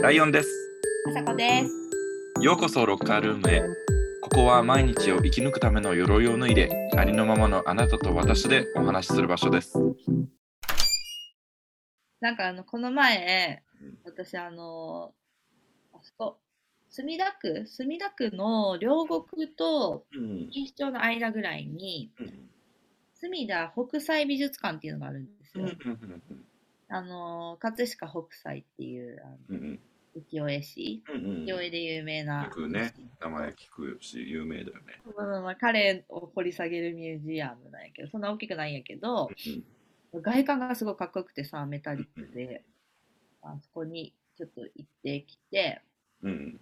ライオンです。あさこです。ようこそロッカールームへ。ここは毎日を生き抜くための鎧を脱いで、ありのままのあなたと私でお話しする場所です。なんかあの、この前、私あの、あそこ、墨田区、墨田区の両国とうん。錦糸町の間ぐらいに、墨田北斎美術館っていうのがあるんですよ。あの、葛飾北斎っていう、あのうん。浮世絵師、うん。浮世絵で有名なよ。くね、名前聞くし、有名だよね。まあまあまあ彼を掘り下げるミュージアムなんやけど、そんな大きくないんやけど、外観がすごいかっこよくてさ、メタリックで、あそこにちょっと行ってきて、うん。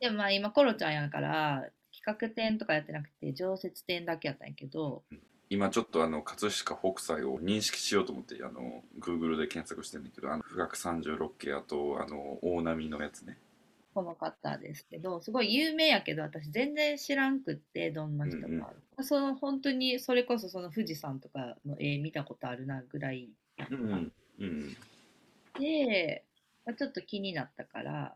でもまあ今コロちゃんやから、企画展とかやってなくて、常設展だけやったんやけど、今ちょっとあの葛飾北斎を認識しようと思ってあの Google で検索してるんだけどあの富岳36景あとあの大波のやつね。この方ですけど、すごい有名やけど、私全然知らんくって、どんな人か。うんその本当に、それこそその富士山とかの絵見たことあるなぐらいやった。うんうん。で、まあ、ちょっと気になったから、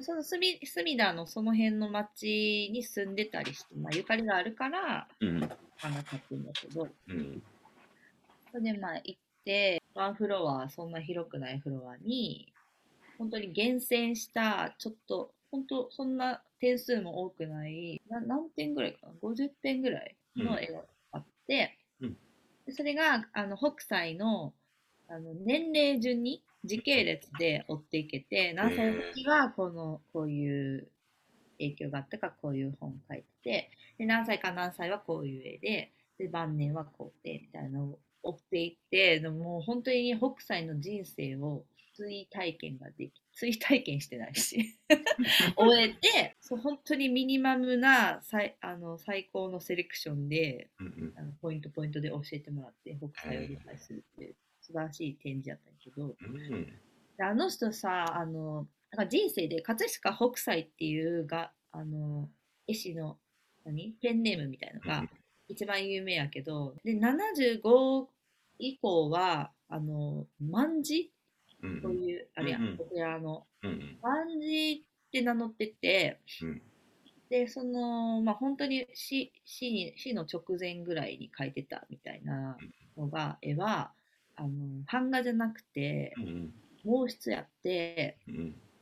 その隅隅田のその辺の町に住んでたりして、まあ、ゆかりがあるから、うんあの、買ってんだけど、うん。それでまあ行って、ワンフロア、そんな広くないフロアに、本当に厳選した、ちょっと、本当そんな点数も多くない、な何点ぐらいかな ?50 点ぐらいの絵があって、うん。でそれが、あの、北斎の、あの、年齢順に時系列で追っていけて、何歳の時はこの、こういう影響があったからこういう本書いてて、で、何歳か何歳はこういう絵で、で、晩年はこうで、みたいなのを追っていって、でももう本当に北斎の人生を追体験ができ、追体験してないし、終えて、そう本当にミニマムな最あの最高のセレクションで、うんあのポイントポイントで教えてもらって、北斎を理解するっていう素晴らしい展示やったんやけど、うん。であの人さ、あの、なんか人生で葛飾北斎っていうが、あの、絵師の、何？ペンネームみたいなのが一番有名やけど、で、75以降は、あの、万字うんという、あれやうんうん。ん、お寺の、うん万字って名乗ってて、うん。で、その、まあ、本当に死死に死の直前ぐらいに描いてたみたいなのが、絵は、あの、版画じゃなくて、うん毛筆やって、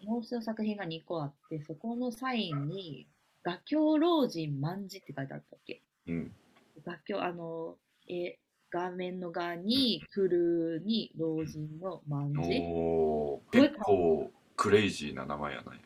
うん毛筆の作品が2個あって、そこのサインに、画境老人万字って書いてあったっけ？うん。画境、あの、え、画面の画に、来るに老人の万字。おー。結構クレイジーな名前やない。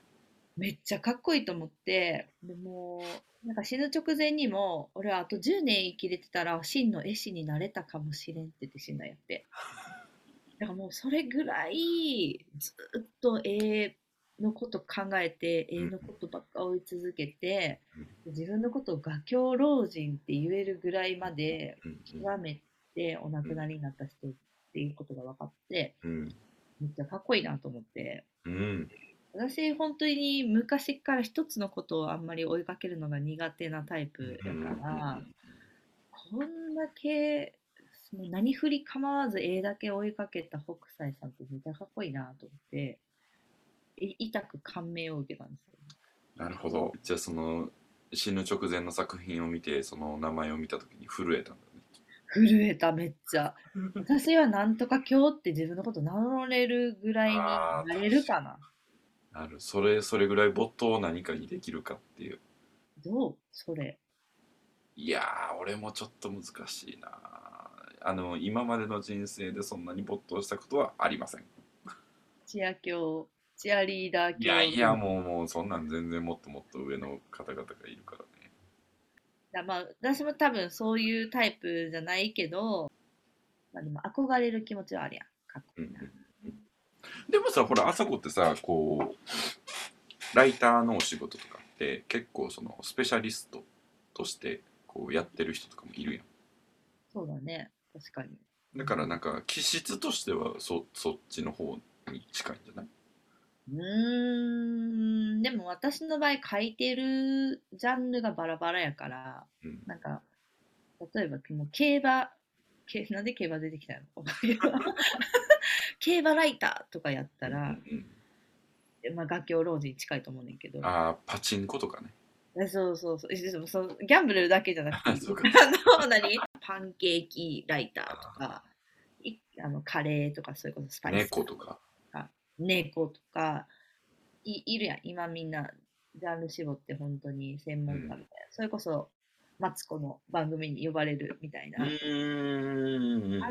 めっちゃかっこいいと思って、でもう、なんか死ぬ直前にも、俺はあと10年生きれてたら真の絵師になれたかもしれんって言って死んだんやって。だからもうそれぐらいずっと絵のこと考えて、絵のことばっか追い続けて、自分のことを画境老人って言えるぐらいまでうん。極めてお亡くなりになった人っていうことが分かって、うん。めっちゃかっこいいなと思って。うん。私本当に昔から一つのことをあんまり追いかけるのが苦手なタイプだから、こんだけもう何振り構わず絵だけ追いかけた北斎さんってめっちゃかっこいいなと思って。い痛く感銘を受けたんですよ。なるほど。じゃあその死ぬ直前の作品を見てその名前を見た時に震えたんだね。震えためっちゃ。私はなんとか今日って自分のこと名乗れるぐらいになれるかな。なる。それそれぐらい没頭を何かにできるかっていう。どう？それ。いやー俺もちょっと難しいなあの今までの人生でそんなに没頭したことはありません。チア教、チアリーダー教。いやいやもうもうそんなん全然もっともっと上の方々がいるからねだまあ、私も多分そういうタイプじゃないけど、まあ、でも憧れる気持ちはあるやん。かっこいいな。でもさほら朝子ってさこうライターのお仕事とかって結構そのスペシャリストとしてこうやってる人とかもいるやんそうだね。確かに。だからなんか気質としてはそそっちの方に近いんじゃない？うーん、でも私の場合書いてるジャンルがバラバラやから、うん。なんか、例えばもう競馬、け なんで競馬出てきたの？競馬ライターとかやったら、うんまあ、画狂老人に近いと思うねんけど。ああパチンコとかね。えそうそうそう。えでもそのギャンブルだけじゃなくて あの 何？パンケーキライターとかいあのカレーとかそういうことスパイス。猫とか猫とかいいるやん。今みんなジャンル絞って本当に専門家みたいな、それこそマツコの番組に呼ばれるみたいな、あ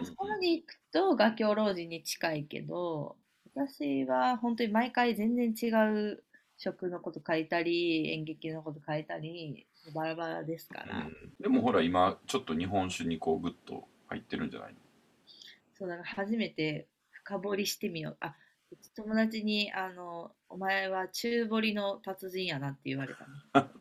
そこまで行くと画狂老人に近いけど私は本当に毎回全然違う食のこと書いたり演劇のこと書いたりバラバラですから、うん。でもほら今ちょっと日本酒にこうグッと入ってるんじゃないの？そうだから初めて深掘りしてみよう。あ友達にあの「お前は中堀の達人やな」って言われたの。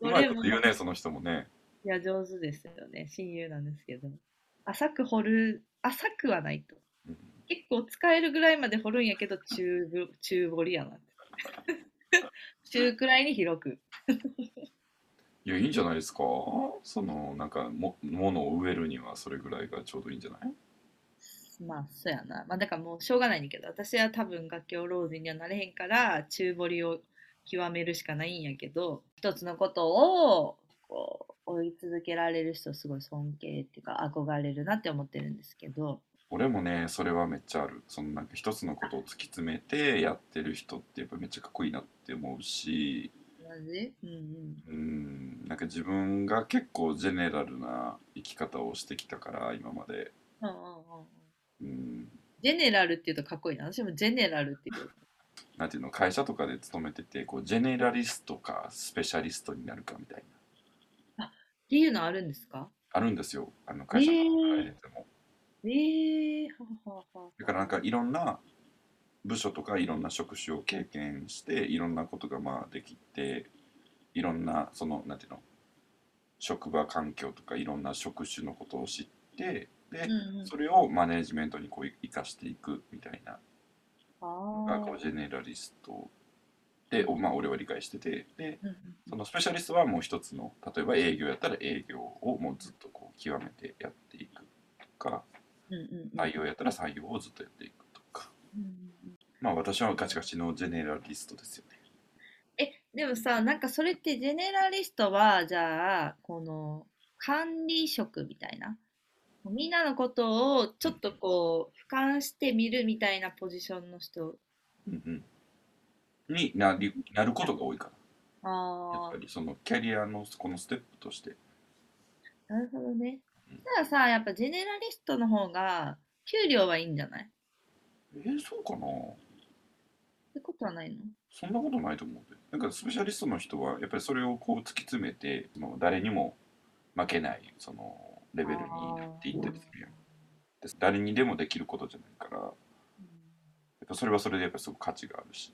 うまいこと言うねその人もね。いや上手ですよね。親友なんですけど。浅く掘る浅くはないと。うん結構使えるぐらいまで掘るんやけど中ぶ中掘りやなって。中くらいに広く。いやいいんじゃないですか。そのなんかも物を植えるにはそれぐらいがちょうどいいんじゃない？まあそうやな。まあだからもうしょうがないねんけど私は多分楽器老人にはなれへんから中掘りを極めるしかないんやけど一つのことをこう追い続けられる人すごい尊敬っていうか憧れるなって思ってるんですけど。俺もねそれはめっちゃある。そのなんか一つのことを突き詰めてやってる人ってやっぱめっちゃかっこいいなって思うし。うんうん。うん。なんか自分が結構ジェネラルな生き方をしてきたから今まで。うんうんうんうんうんジェネラルっていうとかっこいいな。私もジェネラルっていう。なんていうの会社とかで勤めててこうジェネラリストかスペシャリストになるかみたいなっていうのあるんですか？あるんですよあの会社の中でも、ええー、はははは。だからなんかいろんな部署とかいろんな職種を経験していろんなことがまあできていろんなそのなんていうの職場環境とかいろんな職種のことを知ってで、うんうん、それをマネジメントにこう生かしていくみたいな。のがあこうジェネラリストで、おまあ、俺は理解しててでうんそのスペシャリストはもう一つの例えば営業やったら営業をもうずっとこう極めてやっていくとか。うんうんうん。採用やったら採用をずっとやっていくとか。うんうん。まあ私はガチガチのジェネラリストですよね。え、でもさ、なんかそれってジェネラリストは、じゃあ、この管理職みたいな。みんなのことをちょっとこう、俯瞰してみるみたいなポジションの人。うんうん、になりなることが多いから。やあっぱりそのキャリアのこのステップとして。あ、なるほどね。うん。たださ、やっぱジェネラリストの方が、給料はいいんじゃない？えー、そうかな。ってことはないの？そんなことないと思うで。なんかスペシャリストの人はやっぱりそれをこう突き詰めてその誰にも負けないそのレベルになっていったりするやんで誰にでもできることじゃないから。やっうんぱそれはそれでやっぱすごく価値があるし。い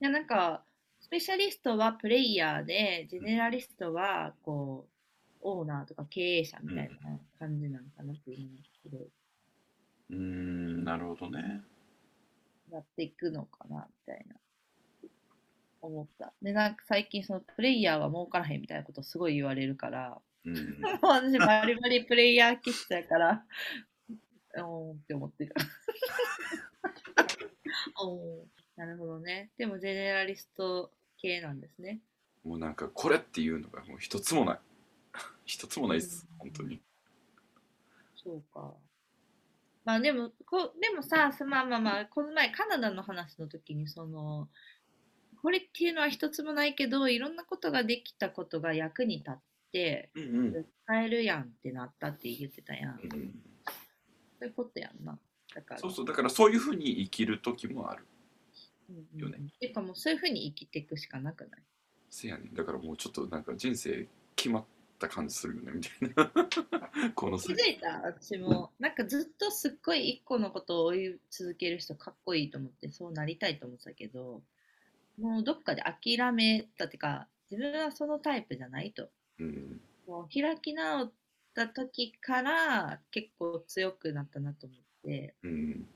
やなんかスペシャリストはプレイヤーでジェネラリストはこうオーナーとか経営者みたいな感じなのかなっていうのがすごいうーんなるほどね。やっていくのかなみたいな。思った。でなんか最近そのプレイヤーは儲からへんみたいなことすごい言われるからうん 私バリバリプレイヤー気質やからおーって思ってる おーなるほどね。でもジェネラリスト系なんですね。もうなんかこれっていうのがもう一つもない。一つもないです本当に。そうか。まあでも、こでもさ、そまあまあまあ、この前カナダの話の時に、その、これっていうのは一つもないけど、いろんなことができたことが役に立って、うんうん。使えるやんってなったって言ってたやん。うんそういうことやんな。だから。そうそう。だからそういうふうに生きる時もある。うんうんよね。っていうかもうそういうふうに生きていくしかなくない？せやねん。だからもうちょっとなんか人生決まった感じするよねみたいな。この先気づいた？私も。なんかずっとすっごい一個のことを追い続ける人かっこいいと思って、そうなりたいと思ってたけど、もうどっかで諦めたっていうか、自分はそのタイプじゃないと。うん。もう開き直った時から結構強くなったなと思って、うん。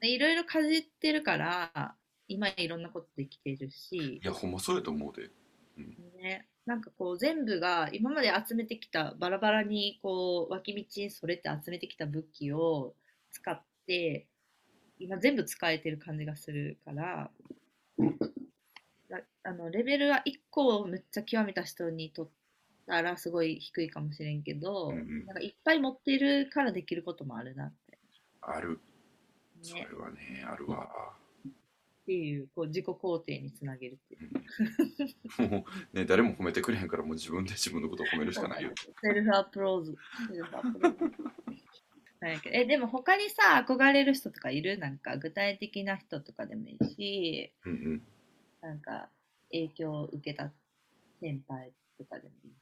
でいろいろかじってるから、今いろんなことできてるし。い、やほんまそうやと思うで。ね、なんかこう全部が今まで集めてきたバラバラにこう脇道にそれて集めてきた武器を使って今全部使えてる感じがするから、だあのレベルは1個をめっちゃ極めた人にとったらすごい低いかもしれんけど、うんうん。なんかいっぱい持ってるからできることもあるなって。ある。それね、はねあるわ、っていうこう自己肯定につなげるっていう。うん。もうね誰も褒めてくれへんからもう自分で自分のことを褒めるしかないよ。 self applause。self applause。えでも他にさ憧れる人とかいる？なんか具体的な人とかでもいいしうんうん。なんか影響を受けた先輩とかでもいい。し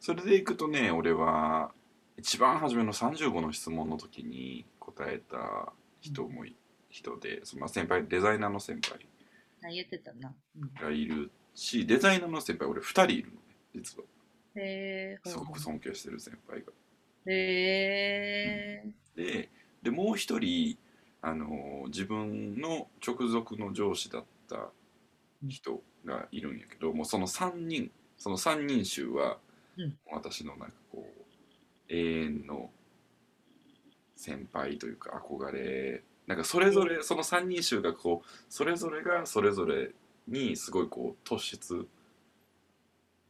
それでいくとね俺は一番初めの35の質問の時に答えた人もい人でそのまあ先輩デザイナーの先輩あ言ってたな、うん、がいるしデザイナーの先輩俺2人いるのね実は。へえすごく尊敬してる先輩が。へえででもう一人あの自分の直属の上司だった人がいるんやけどもうその3人その3人衆は、うん。私のなんかこう永遠の先輩というか憧れなんかそれぞれその3人衆がこうそれぞれがそれぞれにすごいこう突出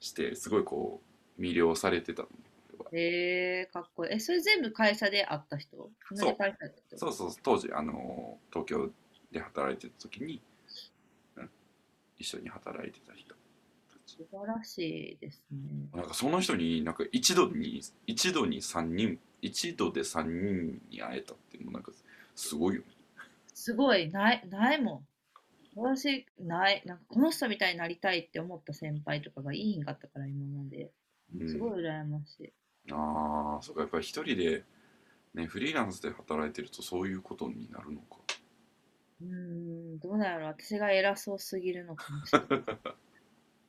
してすごいこう魅了されてたの。へえかっこいい。えそれ全部会社で会った人？同じ会社だった人？そうそう。当時あの東京で働いてた時に、うん、一緒に働いてた人素晴らしいですね。なんかその人になんか一度に一度に3人一度で3人に会えたっていうのもなんかすごいよね。すごい。ないないもん。私ない。なんかこの人みたいになりたいって思った先輩とかがいいんかったから今まで。うん。すごい羨ましい、ああそうかやっぱり一人でねフリーランスで働いてるとそういうことになるのか。うーんどうなんやろ私が偉そうすぎるのかもしれない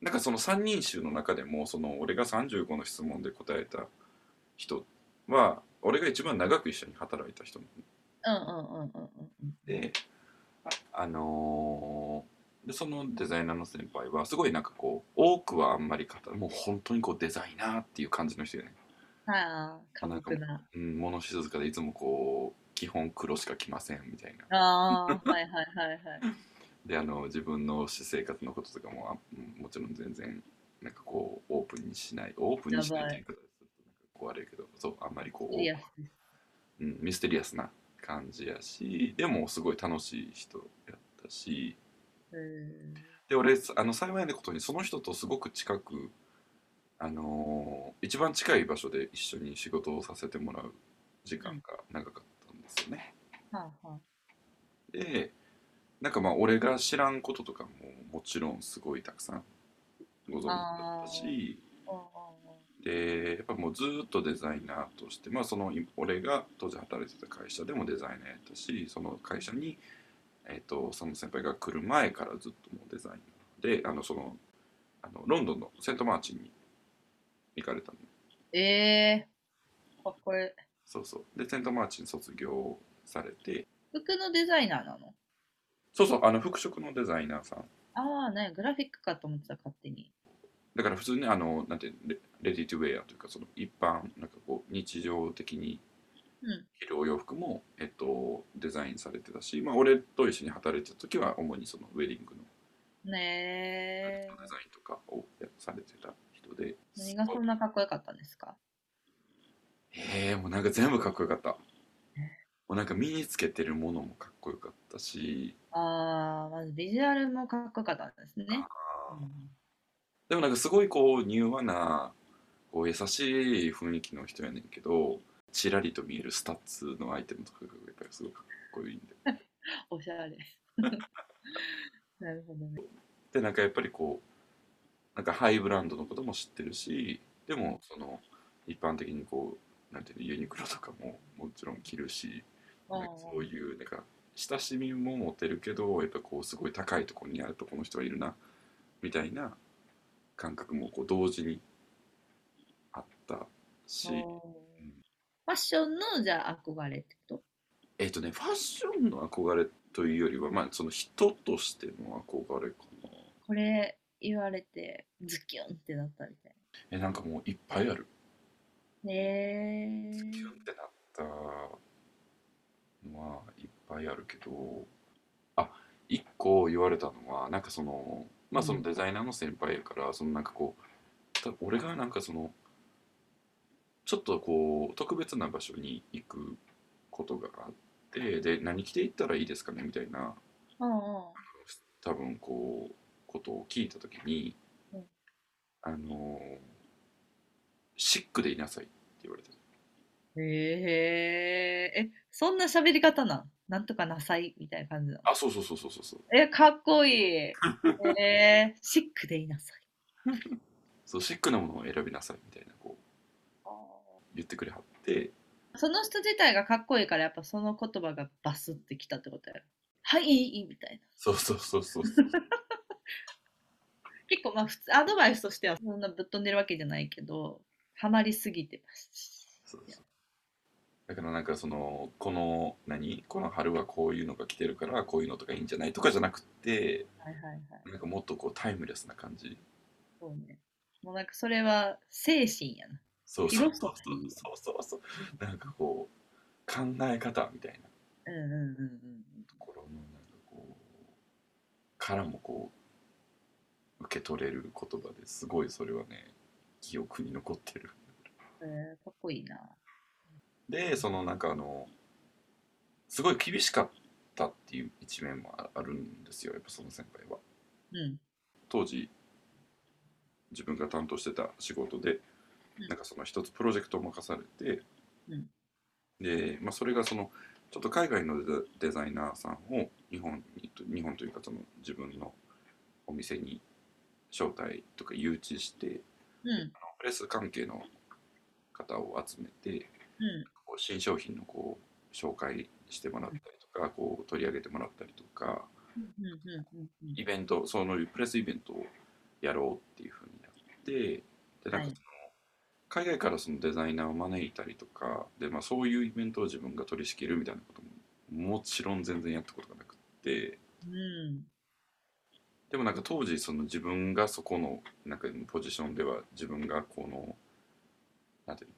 なんかその3人衆の中でもその俺が35の質問で答えた人は俺が一番長く一緒に働いた人うんうんうんうんうんうん。であ、あのーでそのデザイナーの先輩はすごいなんかこう多くはあんまり語もう本当にこうデザイナーっていう感じの人よね、はいあー寡黙な。うん、物静かでいつもこう基本黒しか着ませんみたいな。ああはいはいはいはいであの自分の私生活のこととかもあうんもちろん全然なんかこうオープンにしないオープンにしないっていう言い方でするとなんかこう悪いけどそうあんまりこううん、ミステリアスな感じやしでもすごい楽しい人やったし。うん。で俺あの幸いなことにその人とすごく近く、あのー一番近い場所で一緒に仕事をさせてもらう時間が長かったんですよね。はあはあでなんかまあ俺が知らんこととかももちろんすごいたくさんご存知だったしでやっぱもうずーっとデザイナーとしてまあそのい俺が当時働いてた会社でもデザイナーやったしその会社に、えー、とその先輩が来る前からずっともうデザイナーであのそのあのロンドンのセントマーチンに行かれたの。えー、かっこいい。そうそう。でセントマーチン卒業されて。服のデザイナーなの？そうそうあの服飾のデザイナーさん。ああねグラフィックかと思ってた勝手に。だから普通にあのなんてレレディトゥウェアというかその一般なんかこう日常的にうん着るお洋服も、えっと、デザインされてたし、まあ、俺と一緒に働いてた時は主にそのウェディングのねえデザインとかをやされてた人で。何がそんなかっこよかったんですか？ええもうなんか全部かっこよかったもうなんか身につけてるものもかっこよかったし。ああまずビジュアルもかっこよかったんですね、あー。うん。でもなんかすごいこう柔和なこう優しい雰囲気の人やねんけどちらりと見えるスタッズのアイテムとかがやっぱりすごいかっこいいんで。おしゃれ。なるほどね。でなんかやっぱりこうなんかハイブランドのことも知ってるしでもその一般的にこうなんていうのユニクロとかももちろん着るしそういうなんか親しみも持てるけどやっぱこうすごい高いところにあるとこの人はいるなみたいな感覚もこう同時にあったし。おー。ファッションのじゃあ憧れってこと？えっ、とねファッションの憧れというよりはまあその人としての憧れかな。これ言われてズキュンってなったみたいえなんかもういっぱいある。なへえキュンってなったのはいっぱぱいあるけどあ一個言われたのはなんかそのまあそのデザイナーの先輩やから、そのなんかこうた俺がなんかそのちょっとこう特別な場所に行くことがあってで何着て行ったらいいですかねみたいなうんうん。多分こうことを聞いた時に、うん。あのシックでいなさいって言われてへえ、え、そんな喋り方なん？なんとかなさいみたいな感じなの？あそうそうそうそうそうそうえ、かっこいい。えー、シックでいなさい。そうシックなものを選びなさいみたいなこう言ってくれはってその人自体がかっこいいから、やっぱその言葉がバスってきたってことやろ？はい、みたいな。そうそうそうそう 結構まあ普通、アドバイスとしてはそんなぶっ飛んでるわけじゃないけど、ハマりすぎてます。そうそうだからなんかそのこの何？この春はこういうのが来てるからこういうのとかいいんじゃないとかじゃなくてはいはいはい。なんかもっとこうタイムレスな感じそうね。もうなんかそれは精神やな。そうそうそうそうそうそうなんかこう考え方みたいなうんうんうんうんところのなんかこうからもこう受け取れる言葉ですごいそれはね記憶に残ってるうん。えー、かっこいいな。でそのなんかあのすごい厳しかったっていう一面もああるんですよやっぱその先輩はうん。当時自分が担当してた仕事で、うんなんかその一つプロジェクトを任されて、うんで、まあ、それがそのちょっと海外のデザイナーさんを日本に日本というかその自分のお店に招待とか誘致してうん。プレス関係の方を集めてうん。こう新商品のこう紹介してもらったりとかこう取り上げてもらったりとかイベントそのプレスイベントをやろうっていうふうになってでなんかその、はい海外からそのデザイナーを招いたりとかで、まあ、そういうイベントを自分が取り仕切るみたいなことももちろん全然やったことがなくって。うん。でもなんか当時その自分がそこのなんかポジションでは自分がこのなんていうの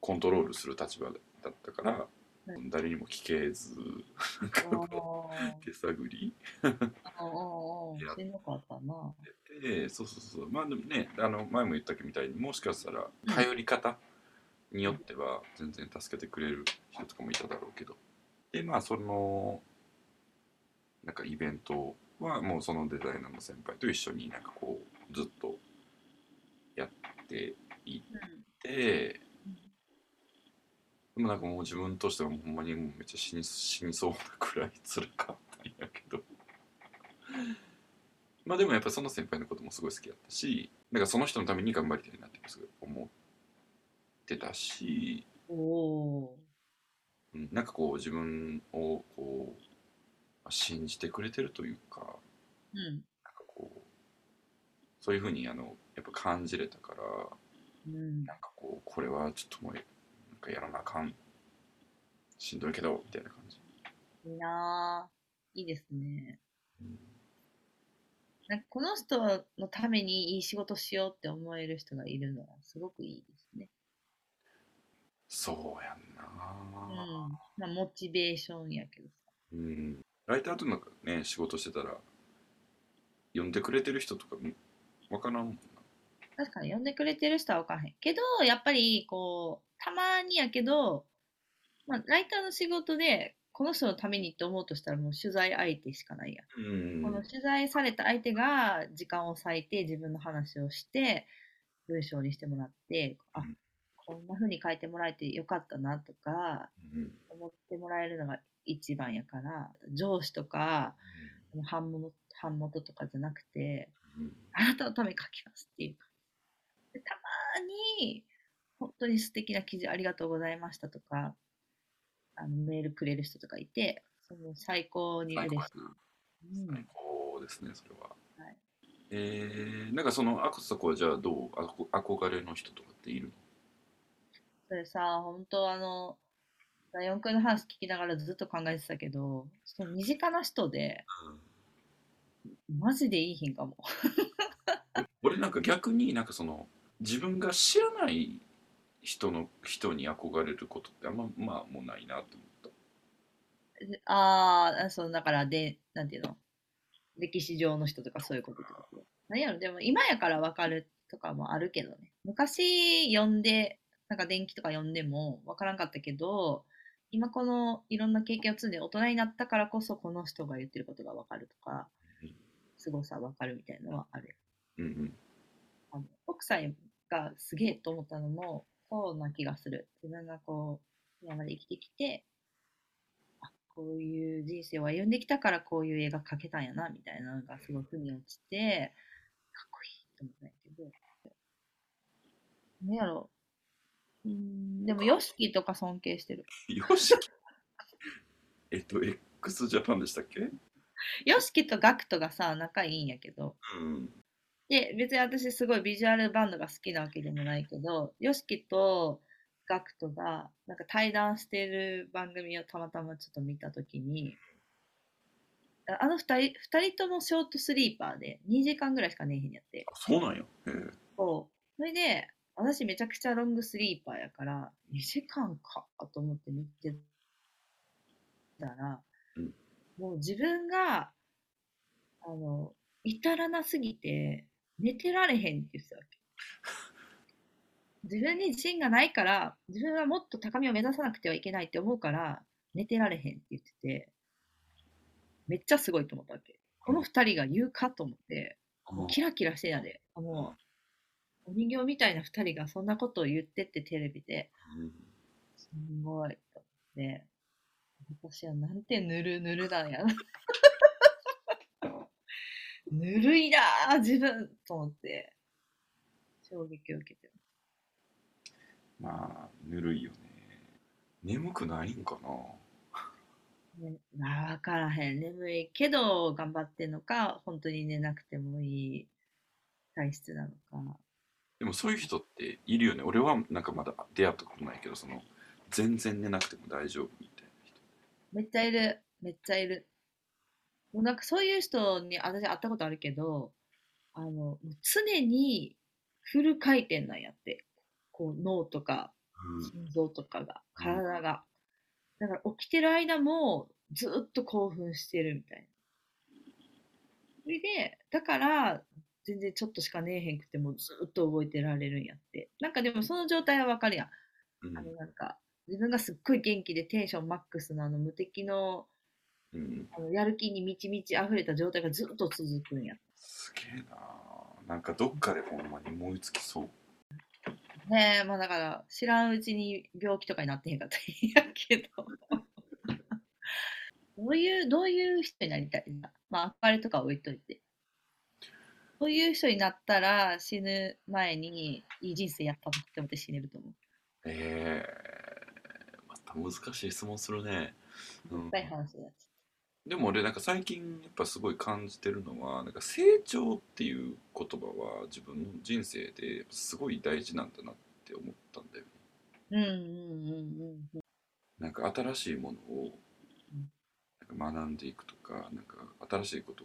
コントロールする立場だったから、はい。誰にも聞けずなんかこあう手探り。あ、ああ、しんどかったな。でそうそうそう。まあでもねあの前も言ったみたいにもしかしたら頼り方によっては全然助けてくれる人とかもいただろうけど。でまあそのなんかイベントはもうそのデザイナーの先輩と一緒になんかこうずっとやっていってでもなんかもう自分としてはほんまにもうめっちゃ死に死にそうなくらい辛かったんやけど まあでもやっぱその先輩のこともすごい好きだったしなんかその人のために頑張りたいなってすごい思ってたし、おなんかこう自分をこうまあ信じてくれてるというかー。うん。なんかこうそういうふうにあのやっぱ感じれたからうん。なんかこうこれはちょっともうかやらなあかんしんどいけどみたいな感じ、いいなあいいですね。うんなんかこの人のためにいい仕事しようって思える人がいるのはすごくいいですね。そうやんうん。なまあ、モチベーションやけどさ。うん、ライターとなんかね仕事してたら呼んでくれてる人とかもわからんもんな確かに呼んでくれてる人は分からへん。けど、やっぱりこう、たまにやけど、まあ、ライターの仕事で、この人のためにって思うとしたらもう取材相手しかないやん。うん。この取材された相手が時間を割いて自分の話をして文章にしてもらってあうん。こんな風に書いてもらえてよかったなとかうん。思ってもらえるのが一番やから上司とか版元版元とかじゃなくてうん。あなたのために書きますっていうか。でたまに本当に素敵な記事ありがとうございましたとかあのメールくれる人とかいてその最高に嬉しい。うん。最高ですねそれは、はい。えー、なんかそのアクサコはじゃあどうあこ憧れの人とかっているそれさ、本当あの、ライオンくんの話聞きながらずっと考えてたけど、その身近な人で、マジでいいひんかも。俺なんか逆になんかその自分が知らない人の人に憧れることってあんままあもうないなって思ったああ、そう、だから、で、なんていうの？歴史上の人とかそういうことってこと？何やろ、でも今やからわかるとかもあるけどね。昔読んで、なんか電気とか読んでもわからんかったけど、今このいろんな経験を積んで大人になったからこそこの人が言ってることがわかるとかうん、凄さわかるみたいなのはある。うんうんあの北斎がすげえと思ったのもそうな気がする。自分がこう、今まで生きてきて、あこういう人生を歩んできたからこういう映画描けたんやな、みたいなのがすごい腑に落ちて、かっこいいと思ったんやけど、何やろう。うーん、でも、ヨシキとか尊敬してる。よし えっと x ジャパンでしたっけ？ヨシキとガクトがさ、仲いいんやけど、うんで、別に私すごいビジュアルバンドが好きなわけでもないけど、ヨシキとガクトがなんか対談してる番組をたまたまちょっと見たときに、ああの二人、二人ともショートスリーパーで2時間ぐらいしか寝えへんやって。あそうなんやへえそう。それで、私めちゃくちゃロングスリーパーやから、2時間かと思って見てたら、うんもう自分が、あの、至らなすぎて、寝てられへんって言ってたわけ。自分に自信がないから、自分はもっと高みを目指さなくてはいけないって思うから、寝てられへんって言ってて、めっちゃすごいと思ったわけ。この二人が言うかと思って、もうキラキラしてんやで。あもう、お人形みたいな二人がそんなことを言ってってテレビで、うんすんごいと思って、私はなんてぬるぬるなんやな。ぬるいなぁ、自分と思って、衝撃を受けてまあぬるいよね眠くないんかな？ね、あわからへん。眠いけど頑張ってんのか、本当に寝なくてもいい体質なのか。でもそういう人っているよね俺はなんかまだ出会ったことないけどその全然寝なくても大丈夫みたいな人めっちゃいる。めっちゃいる。もうなんかそういう人に私会ったことあるけど、あの、もう常にフル回転なんやって。こう脳とか心臓とかが、体が。だから起きてる間もずっと興奮してるみたいな。それで、だから全然ちょっとしか寝えへんくてもずっと動いてられるんやって。なんかでもその状態はわかるやん。うんあのなんか自分がすっごい元気でテンションマックスのあの無敵のうんあのやる気に満ち満ち溢れた状態がずっと続くんや。すげえななんかどっかでほんまに燃え尽きそうねえ、まあだから知らんうちに病気とかになってへんかったらいいんやけど。どういう、どういう人になりたいな。まあ憧れとか置いといて。どういう人になったら死ぬ前にいい人生やったなって思って死ねると思う。えー、また難しい質問するね、うん深い話だし。でも俺なんか最近やっぱすごい感じてるのはなんか成長っていう言葉は自分の人生ですごい大事なんだなって思ったんだよねうんうんうんうんうん。なんか新しいものをうんなんか学んでいくとかなんか新しいこと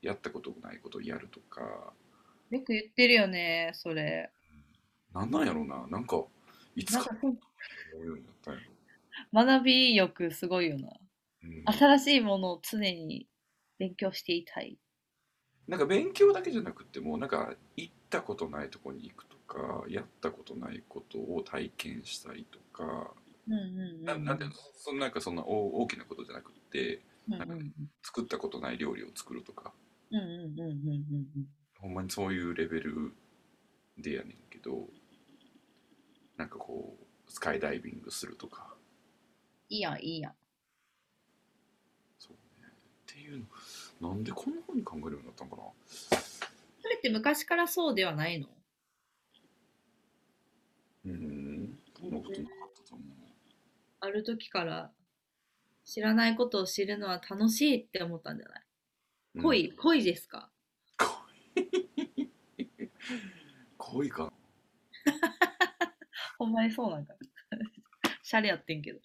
やったことないことをやるとかよく言ってるよね、それ。なんなんやろうななんかいつか学び欲すごいよな。うん新しいものを常に勉強していたい。なんか勉強だけじゃなくてもなんか行ったことないとこに行くとかやったことないことを体験したりとか、うんうんうん。ななんていうの？そんななんかそんな大大きなことじゃなくてうんうんうん作ったことない料理を作るとかうんうんうんうんうんうん。ほんまにそういうレベルでやねんけどなんかこうスカイダイビングするとかいいやん、いいやん。っていうの。なんでこんな風に考えるようになったのかな。それって昔からそうではないの？うん。そんなことなかったと思う。ある時から知らないことを知るのは楽しいって思ったんじゃない？うん。恋、恋ですか？恋。恋か。ほんまにそうなんかな。シャレやってんけど。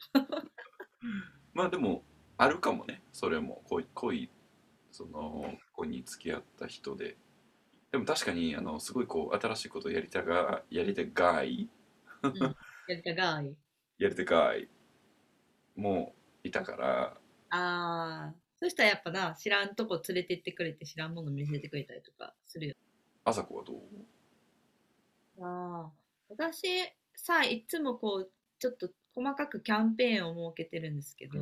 まあでもあるかもね。それも。恋恋その恋に付き合った人で。でも確かにあのすごいこう新しいことをやりたがやりたがい。やりたがい。やりたがい。もいたから。ああ、そしたらやっぱな、知らんとこ連れてってくれて、知らんもの見せてくれたりとかするよ。あさこはどう？ああ、私さ、いつもこう、ちょっと細かくキャンペーンを設けてるんですけど、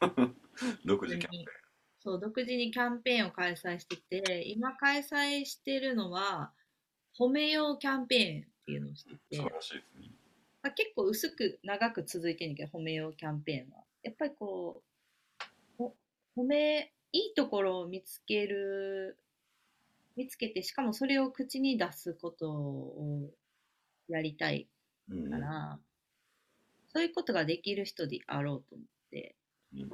独自キャンペーン。そう、独自にキャンペーンを開催してて、今開催してるのは、褒めようキャンペーンっていうのをしてて、あ、結構薄く長く続いてるんだけど、褒めようキャンペーンは。やっぱりこう、ほ褒め、いいところを見つける、見つけて、しかもそれを口に出すことをやりたいうんから、そういうことができる人であろうと思って、うん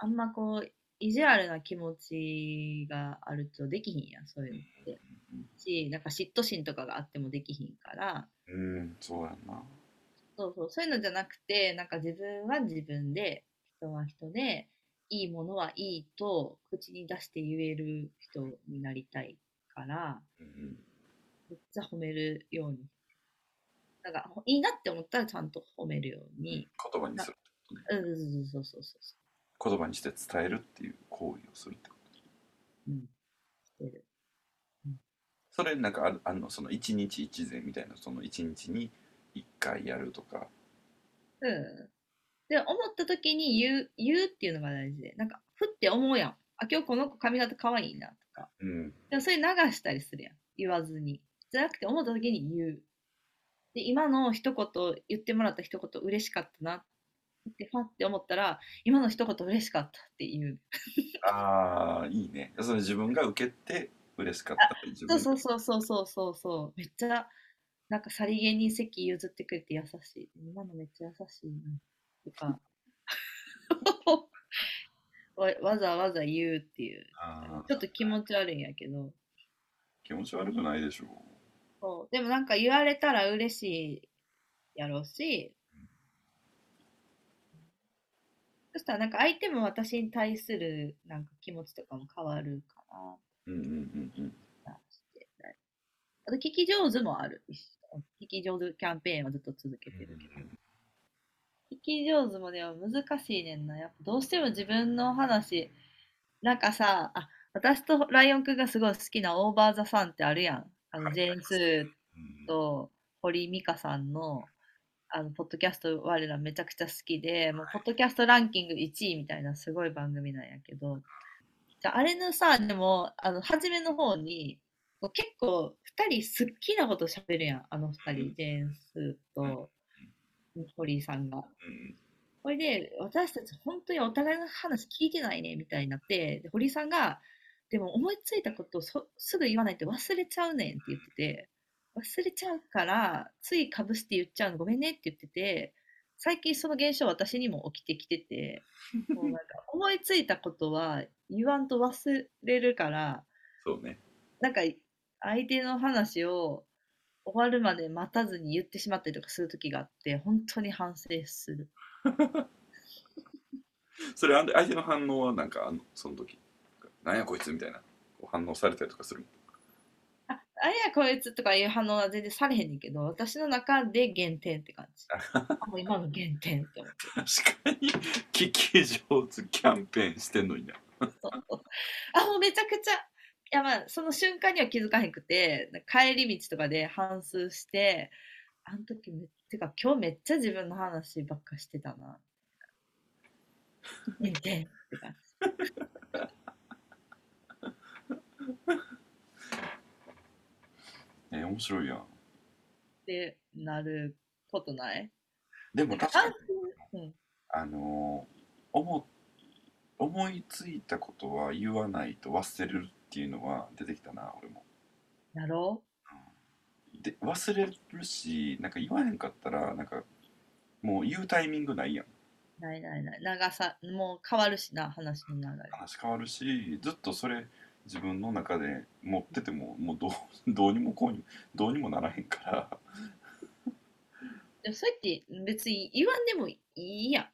あんまこう、意地悪な気持ちがあるとできひんやん、そういうのって。し、なんか嫉妬心とかがあってもできひんから、うん、そうやんな。そうそう、そういうのじゃなくて、なんか自分は自分で、人は人で、いいものはいいと口に出して言える人になりたいから、うんめっちゃ褒めるように。なんか、ほいいなって思ったらちゃんと褒めるように。言葉にするってことね。うん、そうそうそうそう。言葉にして伝えるっていう行為をするってこと。うん。してる。それなんかあるあんのその一日一善みたいなその一日に一回やるとか。うん。で、思った時に言う、言うっていうのが大事で、なんか、ふって思うやん。あ、今日この子髪型可愛いなとか。うん。でもそれ流したりするやん。言わずに。じゃなくて思った時に言う。で、今の一言、言ってもらった一言嬉しかったなって、ファって思ったら、今の一言嬉しかったって言う。ああ、いいね。それ自分が受けて嬉しかったってそうそうそうそうそうそう。めっちゃ、なんかさりげに席譲ってくれて優しい。今のめっちゃ優しいな。とか。わわざわざ言うっていう。ちょっと気持ち悪いんやけど。気持ち悪くないでしょそう。でもなんか言われたら嬉しいやろうし、そしたらなんか相手も私に対するなんか気持ちとかも変わるかな。う。うんうんうんうん。あと聞き上手もある。聞き上手キャンペーンはずっと続けてるけど。聞き上手もでも難しいねんな。やっぱどうしても自分の話、なんかさ、あ、私とライオンくんがすごい好きなオーバーザさんってあるやん。あの、ジェーンスーうん。と堀美香さんの、あの、ポッドキャスト我らめちゃくちゃ好きで、もう、ポッドキャストランキング1位みたいなすごい番組なんやけど、じゃあ、あれのさ、でも、あの、初めの方に、結構、2人好きなこと喋るやん、あの2人、ジェーンスと堀井さんが。うん。これで、私たち本当にお互いの話聞いてないね、みたいになって、で堀井さんが、でも思いついたことをそすぐ言わないと忘れちゃうねんって言ってて、忘れちゃうから、ついかぶして言っちゃうのごめんねって言ってて、最近その現象私にも起きてきてて、もうなんか思いついたことは言わんと忘れるから、そうね。なんか相手の話を終わるまで待たずに言ってしまったりとかする時があって、本当に反省する。それ相手の反応はなんかあの？その時なんやこいつみたいな反応されたりとかするあ、あれやこいつとかいう反応は全然されへんねんけど、私の中で減点って感じ。あ、もう今の減点って思って。確かに聞き上手キャンペーンしてんのになあ、もうめちゃくちゃ、いやまあ、その瞬間には気づかへんくて、帰り道とかで反芻して、あの時め、てか今日めっちゃ自分の話ばっかしてたな。減点って感じ。え面白いやん。ってなることない？でも確かに。うん。あのー思思いついたことは言わないと忘れるっていうのは出てきたな俺も。やろで忘れるしなんか言わへんかったらなんかもう言うタイミングないやん。うないないない。長さ、もう変わるしな、話の流れ。話変わるしずっとそれ自分の中で持っててももうどう どうにもこうにもどうにもならへんから でもそうやって別に言わんでもいいやん。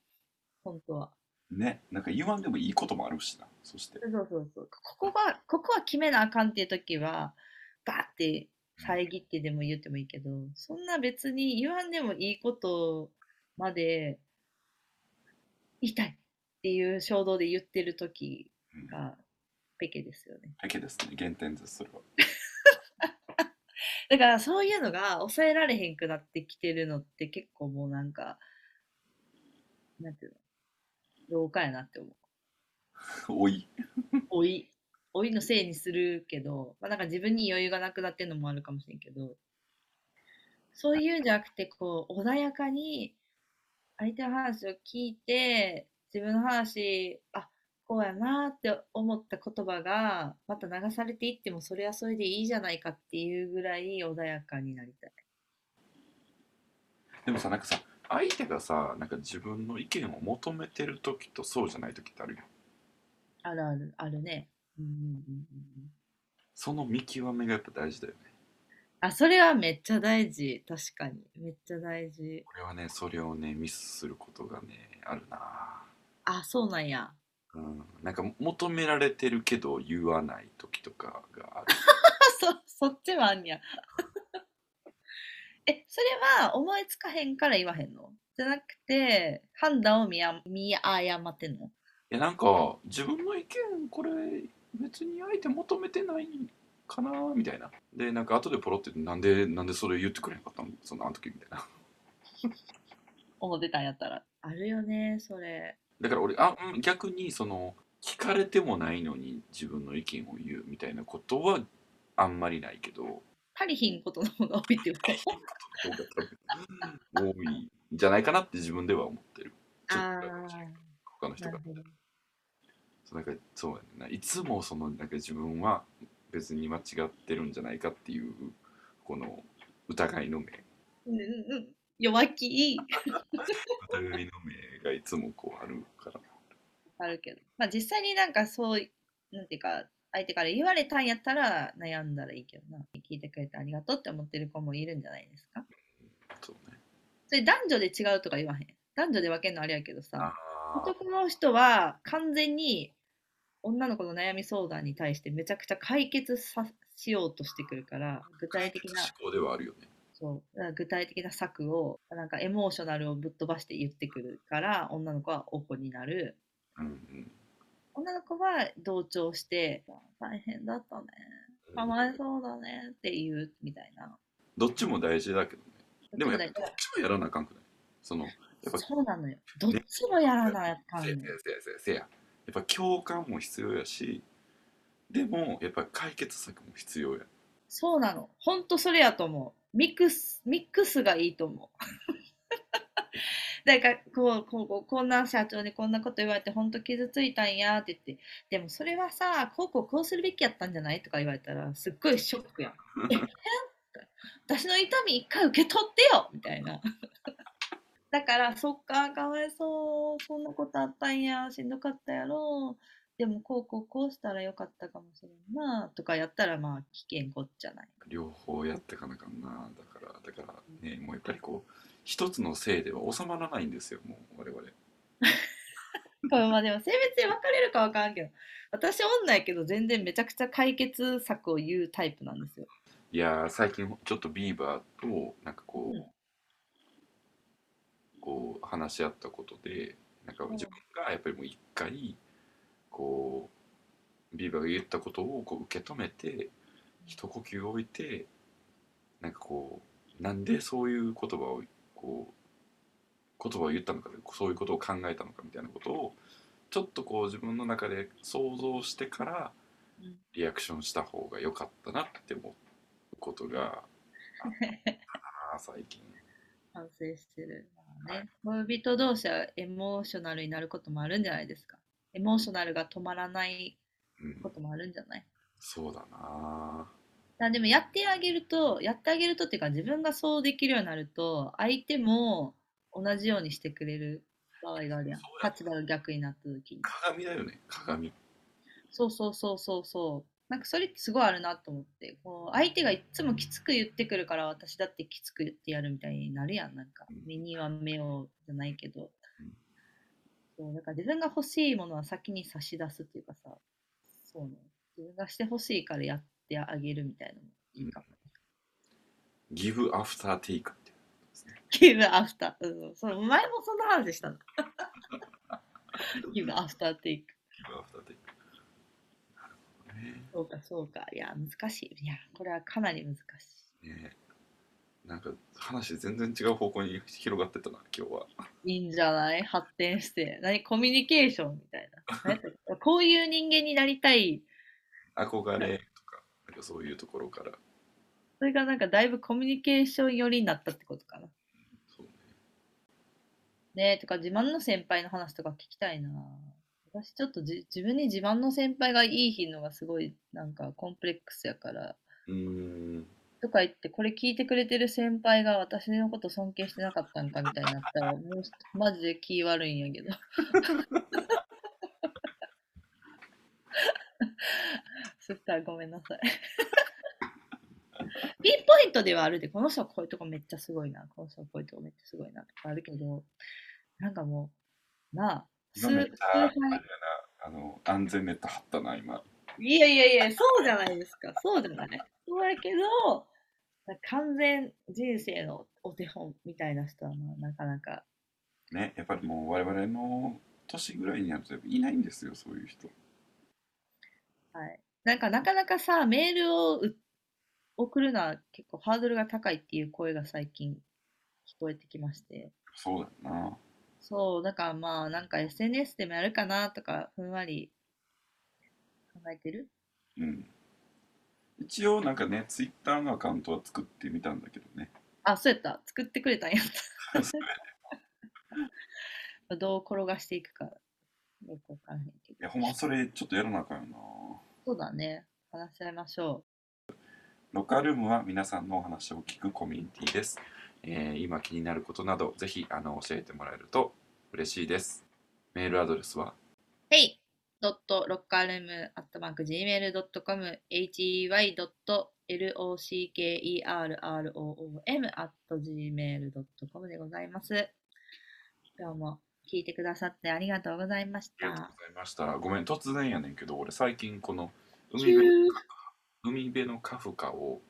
本当は。ねなんか言わんでもいいこともあるしなそしてそうそうそう。ここは、ここは決めなあかんっていう時は、バーって遮ってでも言ってもいいけど、そんな別に言わんでもいいことまで言いたいっっていう衝動で言ってる時がペケですよね。ペケですね。減点です、それは。だからそういうのが抑えられへんくなってきてるのって結構もうなんか、なんていうの、老化やなって思う。多い。老い、老いのせいにするけど、まあなんか自分に余裕がなくなってるのもあるかもしれんけど、そういうんじゃなくて、こう、穏やかに相手の話を聞いて、自分の話、あ、こうやなって思った言葉が、また流されていっても、それはそれでいいじゃないかっていうぐらい穏やかになりたい。でもさ、なんかさ、相手がさ、なんか自分の意見を求めてる時とそうじゃない時ってあるよ。あるある、あるね。うんうんうんうん。その見極めがやっぱ大事だよね。あ、それはめっちゃ大事。確かに。めっちゃ大事。俺はね、それをね、ミスすることがね、あるなあ、そうなんや。うん。なんか求められてるけど言わない時とかがある。あ、そ、そっちもあんや。え、それは思いつかへんから言わへんの？じゃなくて、判断を見や見誤ってんの？いや、なんか自分の意見、これ別に相手求めてないかなみたいな。で、なんか後でポロって、なんで、なんでそれ言ってくれなかったの？そのあの時みたいな。思ってたんやったら。あるよね、それ。だから俺、あ、うん逆にその、聞かれてもないのに自分の意見を言うみたいなことはあんまりないけど、足りひんことの方が多いっていうこと？方が多いんじゃないかなって自分では思ってる。ちょっあとあ、他の人が。そうなんかそうやな。いつもそのなんか自分は別に間違ってるんじゃないかっていうこの疑いの目。うんうんうん。弱気。疑いの目がいつもこうあるからあるけど。まあ実際になんかそう、なんていうか、相手から言われたんやったら悩んだらいいけどな。聞いてくれてありがとうって思ってる子もいるんじゃないですか？そうねそれ男女で違うとか言わへん？男女で分けるのあれやけどさ、男の人は完全に女の子の悩み相談に対してめちゃくちゃ解決さしようとしてくるから、具体的な、思考ではあるよねそう、具体的な策を、なんかエモーショナルをぶっ飛ばして言ってくるから、女の子はおこになる。うんうん女の子は同調して、大変だったね。かわいそうだねって言うみたいな。どっちも大事だけどねでもやっぱどっちもやらなあかんくない？そのやっぱそうなのよ。どっちもやらなあかんのせやせやせやせやせややっぱ共感も必要やしでもやっぱ解決策も必要やそうなの。ほんとそれやと思う。ミックス、ミックスがいいと思う。だからこうこうこうこんな社長にこんなこと言われて本当傷ついたんやって言ってでもそれはさこうこうこうするべきやったんじゃないとか言われたらすっごいショックやん。え私の痛み一回受け取ってよみたいな。だからそっかかわいそうそんなことあったんやしんどかったやろでもこうこうこうしたらよかったかもしれんなとかやったらまあ危険こっちゃない。両方やってかなあかんなだからだからねもうやっぱりこう一つのせいでは収まらないんですよもう我々 これまあでも性別で分かれるか分からんけど私女やけど全然めちゃくちゃ解決策を言うタイプなんですよ。いやー最近ちょっとビーバーとなんかこう、うんこう話し合ったことでなんかうん自分がやっぱりもう一回こうビーバーが言ったことをこう受け止めて一呼吸置いてなんかこうなんでそういう言葉をこう言葉を言ったのかそういうことを考えたのかみたいなことをちょっとこう自分の中で想像してからリアクションした方が良かったなって思うことがあったな最近。反省してる。ね、恋人同士はエモーショナルになることもあるんじゃないですか。エモーショナルが止まらないうんこともあるんじゃない？そうだなだでもやってあげると、やってあげるとっていうか自分がそうできるようになると、相手も同じようにしてくれる場合があるやん立場が逆になった時に。鏡だよね鏡そうそうそうそうそう。なんかそれってすごいあるなと思って、こう相手がいっつもきつく言ってくるから私だってきつく言ってやるみたいになるやん。なんかうん目には目をじゃないけどうん。そうだから自分が欲しいものは先に差し出すっていうかさ、そうね。自分がして欲しいからやってあげるみたいなのもいいかも。ギブアフターテイクっていうですね give after。うん、そう前もそんな話したの。Give after take。Give after take なるほどねそうか、そうか。いや、難しい。いや、これはかなり難しい。ねなんか話全然違う方向に広がってたな今日はいいんじゃない？発展して。何？コミュニケーションみたいな。こういう人間になりたい。憧れとかなんかそういうところからそれがなんかだいぶコミュニケーション寄りになったってことかな。そうねねえ、とか自慢の先輩の話とか聞きたいな。私ちょっとじ自分に自慢の先輩がいい日のがすごいなんかコンプレックスやから。うーんとか言ってこれ聞いてくれてる先輩が私のこと尊敬してなかったんかみたいになったらもうマジで気悪いんやけど。そしたらごめんなさい。ピンポイントではあるで、この人はこういうとこめっちゃすごいな、この人はこういうとこめっちゃすごいなとかあるけど、なんかもう、なあ、今めっちゃあれや数なあの安全ネット張ったな今いやいやいや、そうじゃないですか。そうじゃない。そうやけど、完全人生のお手本みたいな人はななかなか。ねやっぱりもう我々の年ぐらいになるといないんですよそういう人はい。なんかなかなかさ、メールをう送るのは結構ハードルが高いっていう声が最近聞こえてきまして。そうだよなそう、だからまあなんか SNS でもやるかなとかふんわり考えてるうん一応なんかねツイッターのアカウントは作ってみたんだけどねあ、そうやった。作ってくれたんやった。どう転がしていくかよくわからへんけど。いやほんまそれちょっとやらなあかんよなそうだね。話し合いましょロッカールームは皆さんのお話を聞くコミュニティです。えー今気になることなどぜひあの教えてもらえると嬉しいです。メールアドレスは？う。Hey! ドットロッカールームアットマーク Gmail.com hey.lockerroom アット Gmail.com でございます。今日も聞いてくださってありがとうございましたありがとうご。ざいました。ごめん突然やねんけど俺最近この海辺のー海辺のカフカを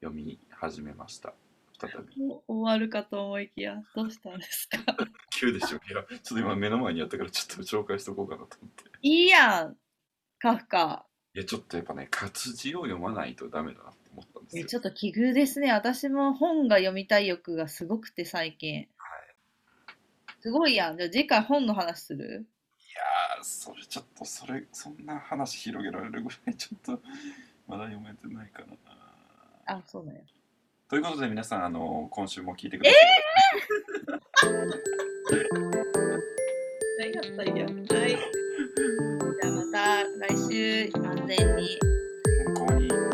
読み始めました。再び。終わるかと思いきや、どうしたんですか？急でしょ。いやちょっと今目の前にやったからちょっと紹介しとこうかなと思って。いいやんカフカ。いやちょっとやっぱね活字を読まないとダメだなって思ったんですよ。えちょっと奇遇ですね。私も本が読みたい欲がすごくて最近。すごいやん。じゃあ次回本の話する？いやーそれちょっとそれそんな話広げられるぐらいちょっとまだ読めてないからな。あ、そうだよ。ということで皆さんあの今週も聞いてください。ありがたいやはい。じゃあまた来週安全にに